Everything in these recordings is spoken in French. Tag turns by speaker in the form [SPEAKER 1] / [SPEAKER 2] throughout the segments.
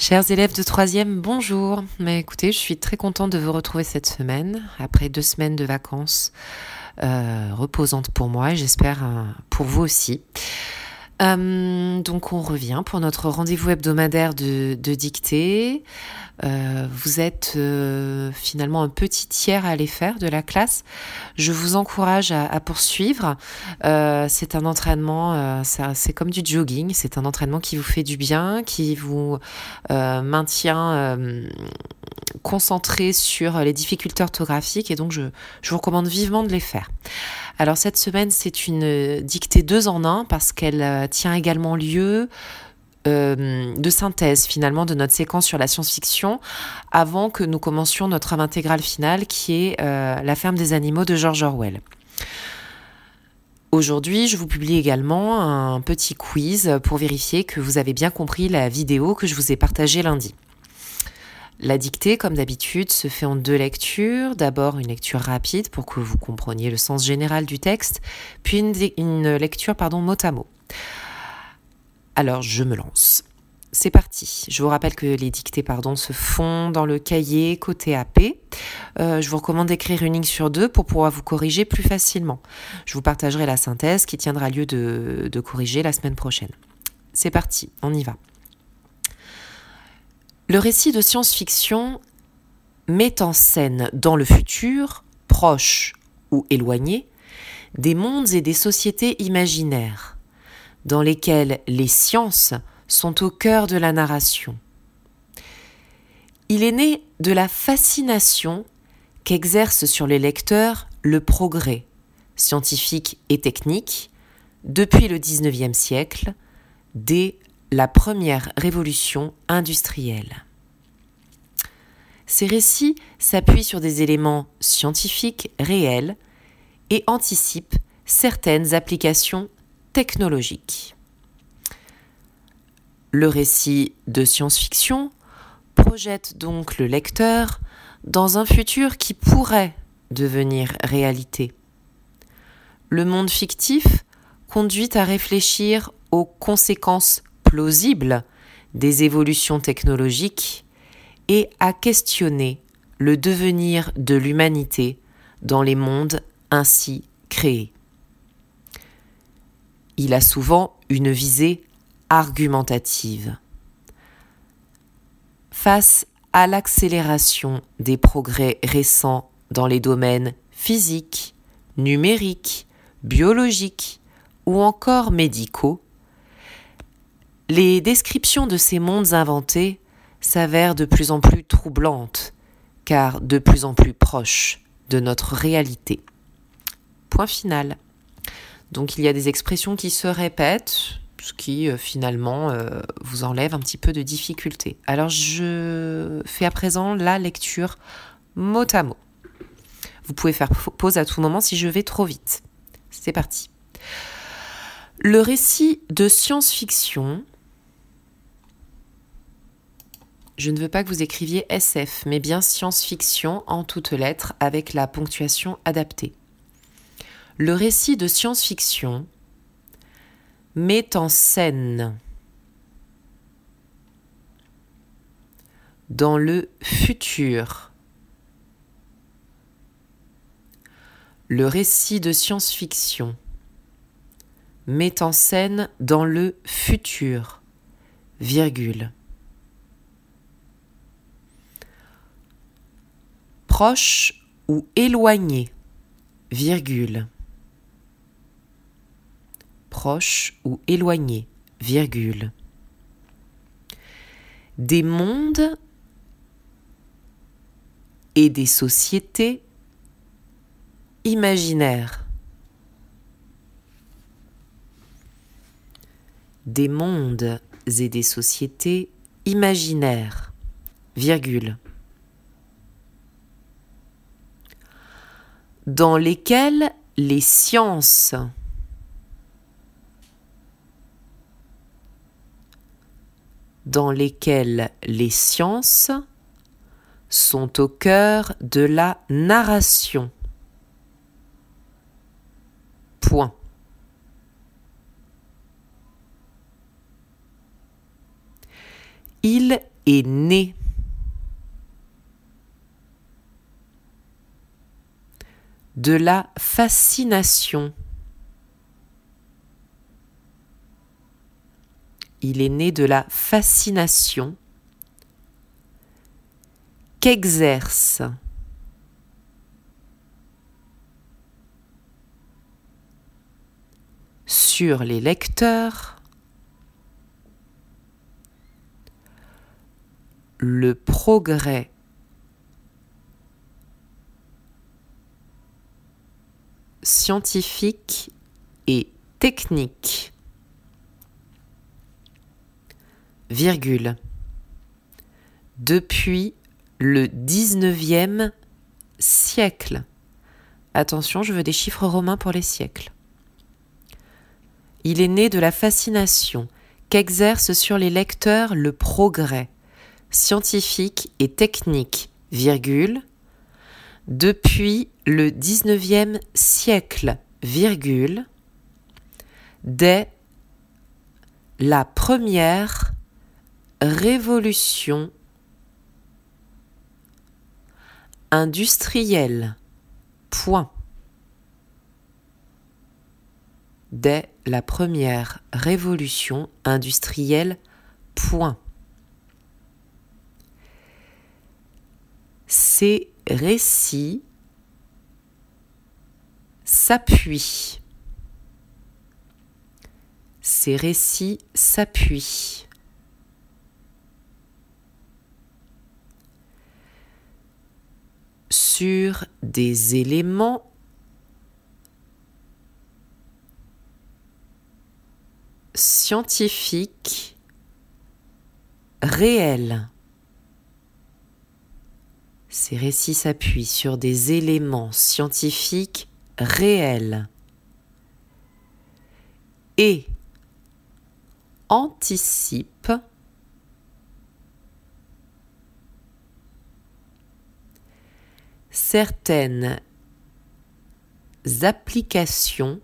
[SPEAKER 1] Chers élèves de troisième, bonjour. Mais écoutez, je suis très contente de vous retrouver cette semaine, après deux semaines de vacances euh, reposantes pour moi et j'espère euh, pour vous aussi. Euh, donc on revient pour notre rendez-vous hebdomadaire de, dictée. Euh, vous êtes euh, finalement un petit tiers à aller faire de la classe. Je vous encourage à, poursuivre. c'est un entraînement, c'est comme du jogging. C'est un entraînement qui vous fait du bien, qui vous maintient concentré sur les difficultés orthographiques et donc je, je vous recommande vivement de les faire. Alors cette semaine, c'est une dictée deux en un parce qu'elle euh, tient également lieu euh, de synthèse finalement de notre séquence sur la science-fiction avant que nous commencions notre œuvre intégrale finale qui est euh, La ferme des animaux de George Orwell. Aujourd'hui, je vous publie également un petit quiz pour vérifier que vous avez bien compris la vidéo que je vous ai partagée lundi. La dictée, comme d'habitude, se fait en deux lectures. D'abord une lecture rapide pour que vous compreniez le sens général du texte, puis une, lecture pardon, mot à mot. Alors je me lance. C'est parti. Je vous rappelle que les dictées pardon, se font dans le cahier côté AP. Euh, je vous recommande d'écrire une ligne sur deux pour pouvoir vous corriger plus facilement. Je vous partagerai la synthèse qui tiendra lieu de corriger la semaine prochaine. C'est parti, on y va. Le récit de science-fiction met en scène dans le futur, proche ou éloigné, des mondes et des sociétés imaginaires, dans lesquels les sciences sont au cœur de la narration. Il est né de la fascination qu'exerce sur les lecteurs le progrès, scientifique et technique, depuis le XIXe siècle, dès la première révolution industrielle. Ces récits s'appuient sur des éléments scientifiques réels et anticipent certaines applications technologiques. Le récit de science-fiction projette donc le lecteur dans un futur qui pourrait devenir réalité. Le monde fictif conduit à réfléchir aux conséquences plausible des évolutions technologiques et à questionner le devenir de l'humanité dans les mondes ainsi créés. Il a souvent une visée argumentative. Face à l'accélération des progrès récents dans les domaines physiques, numériques, biologiques ou encore médicaux, les descriptions de ces mondes inventés s'avèrent de plus en plus troublantes, car de plus en plus proches de notre réalité. Point final. Donc il y a des expressions qui se répètent, ce qui euh, finalement euh, vous enlève un petit peu de difficulté. Alors je fais à présent la lecture mot à mot. Vous pouvez faire pause à tout moment si je vais trop vite. C'est parti. Le récit de science-fiction je ne veux pas que vous écriviez SF, mais bien science-fiction en toutes lettres avec la ponctuation adaptée. Le récit de science-fiction met en scène dans le futur. Le récit de science-fiction met en scène dans le futur, virgule. Proche ou éloigné, virgule. Proche ou éloigné, virgule. Des mondes et des sociétés imaginaires. Des mondes et des sociétés imaginaires, virgule. Dans lesquels les sciences dans lesquelles les sciences sont au cœur de la narration. Il est né de la fascination. Il est né de la fascination qu'exerce sur les lecteurs le progrès scientifique et technique. Virgule. Depuis le 19e siècle. Attention, je veux des chiffres romains pour les siècles. Il est né de la fascination qu'exerce sur les lecteurs le progrès scientifique et technique, virgule, depuis le XIXe siècle, virgule, dès la première révolution industrielle. Point. Dès la première révolution industrielle. Point. Ces récits s'appuient. Ces récits s'appuient. sur des éléments scientifiques réels. Ces récits s'appuient sur des éléments scientifiques réels et anticipent certaines applications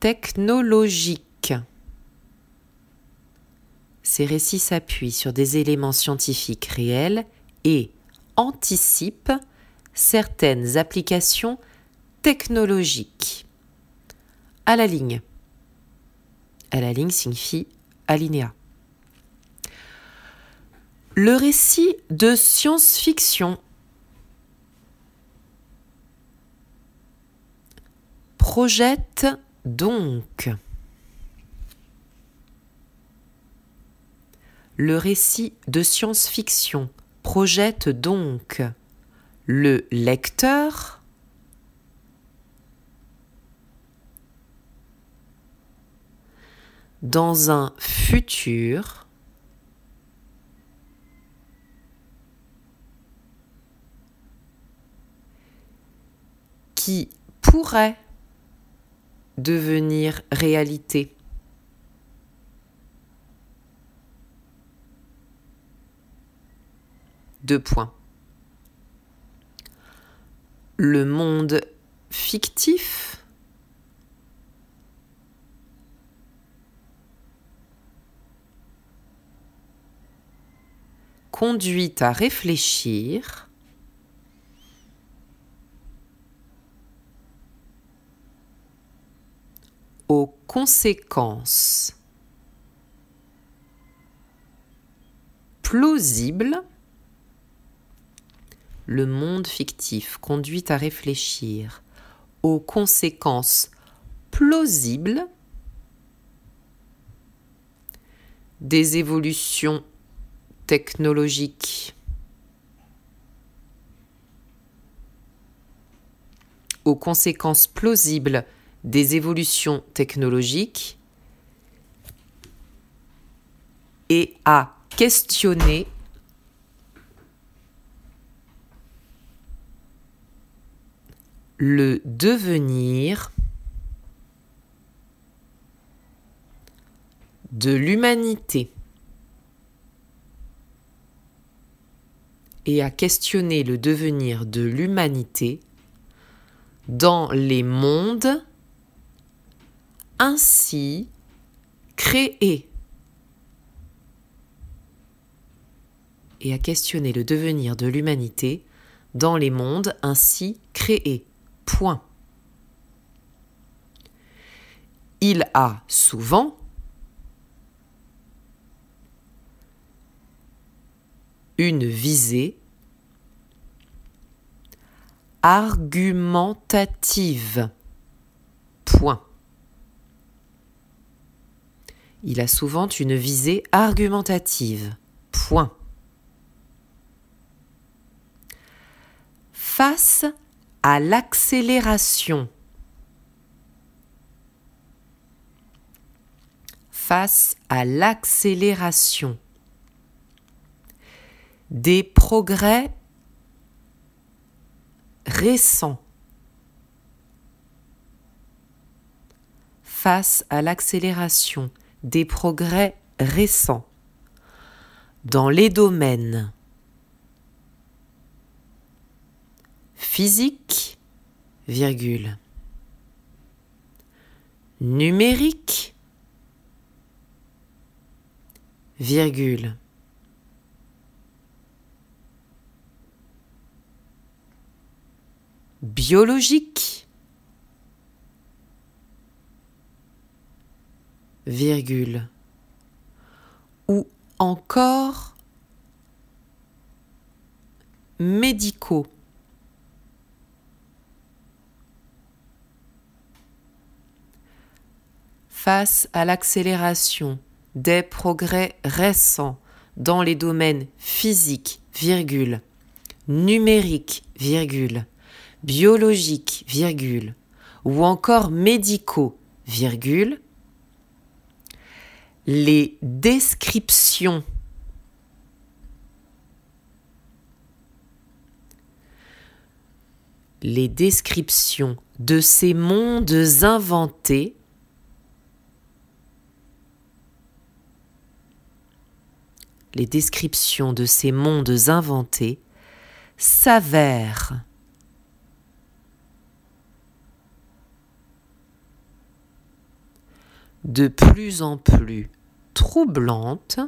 [SPEAKER 1] technologiques. Ces récits s'appuient sur des éléments scientifiques réels et anticipent certaines applications technologiques. À la ligne. À la ligne signifie alinéa. Le récit de science-fiction projette donc le récit de science-fiction. Projette donc le lecteur. Dans un futur. Qui pourrait devenir réalité. Le monde fictif conduit à réfléchir aux conséquences plausibles, le monde fictif conduit à réfléchir aux conséquences plausibles des évolutions technologiques. Aux conséquences plausibles des évolutions technologiques et à questionner le devenir de l'humanité et à questionner le devenir de l'humanité dans les mondes ainsi créer et à questionner le devenir de l'humanité dans les mondes ainsi créés. Il a souvent une visée argumentative. Point. Il a souvent une visée argumentative. Point. Face à l'accélération. Face à l'accélération. Des progrès récents. Face à l'accélération des progrès récents. Dans les domaines physique, virgule, numérique, virgule, biologique, virgule, ou encore médicaux. À l'accélération des progrès récents dans les domaines physiques, virgule, numériques, virgule, biologiques, virgule, ou encore médicaux, virgule, les descriptions. Les descriptions de ces mondes inventés les descriptions de ces mondes inventés s'avèrent. De plus en plus troublante,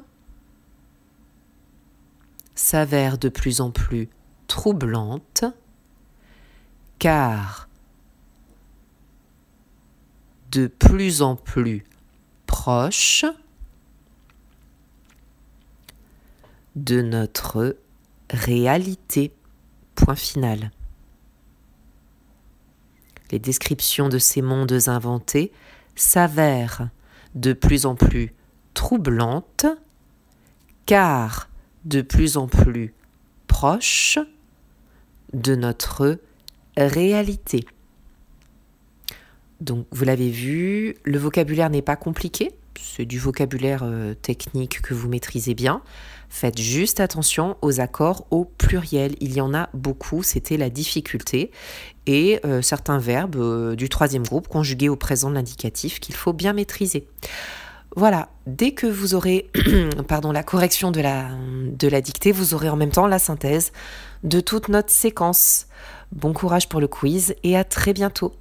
[SPEAKER 1] s'avère de plus en plus troublante, car de plus en plus proche de notre réalité. Point final. Les descriptions de ces mondes inventés s'avère de plus en plus troublante car de plus en plus proche de notre réalité. Donc vous l'avez vu, le vocabulaire n'est pas compliqué, c'est du vocabulaire euh, technique que vous maîtrisez bien. Faites juste attention aux accords au pluriel. Il y en a beaucoup, c'était la difficulté. Et euh, certains verbes euh, du troisième groupe conjugués au présent de l'indicatif qu'il faut bien maîtriser. Voilà, dès que vous aurez pardon, la correction de la, de la dictée, vous aurez en même temps la synthèse de toute notre séquence. Bon courage pour le quiz et à très bientôt.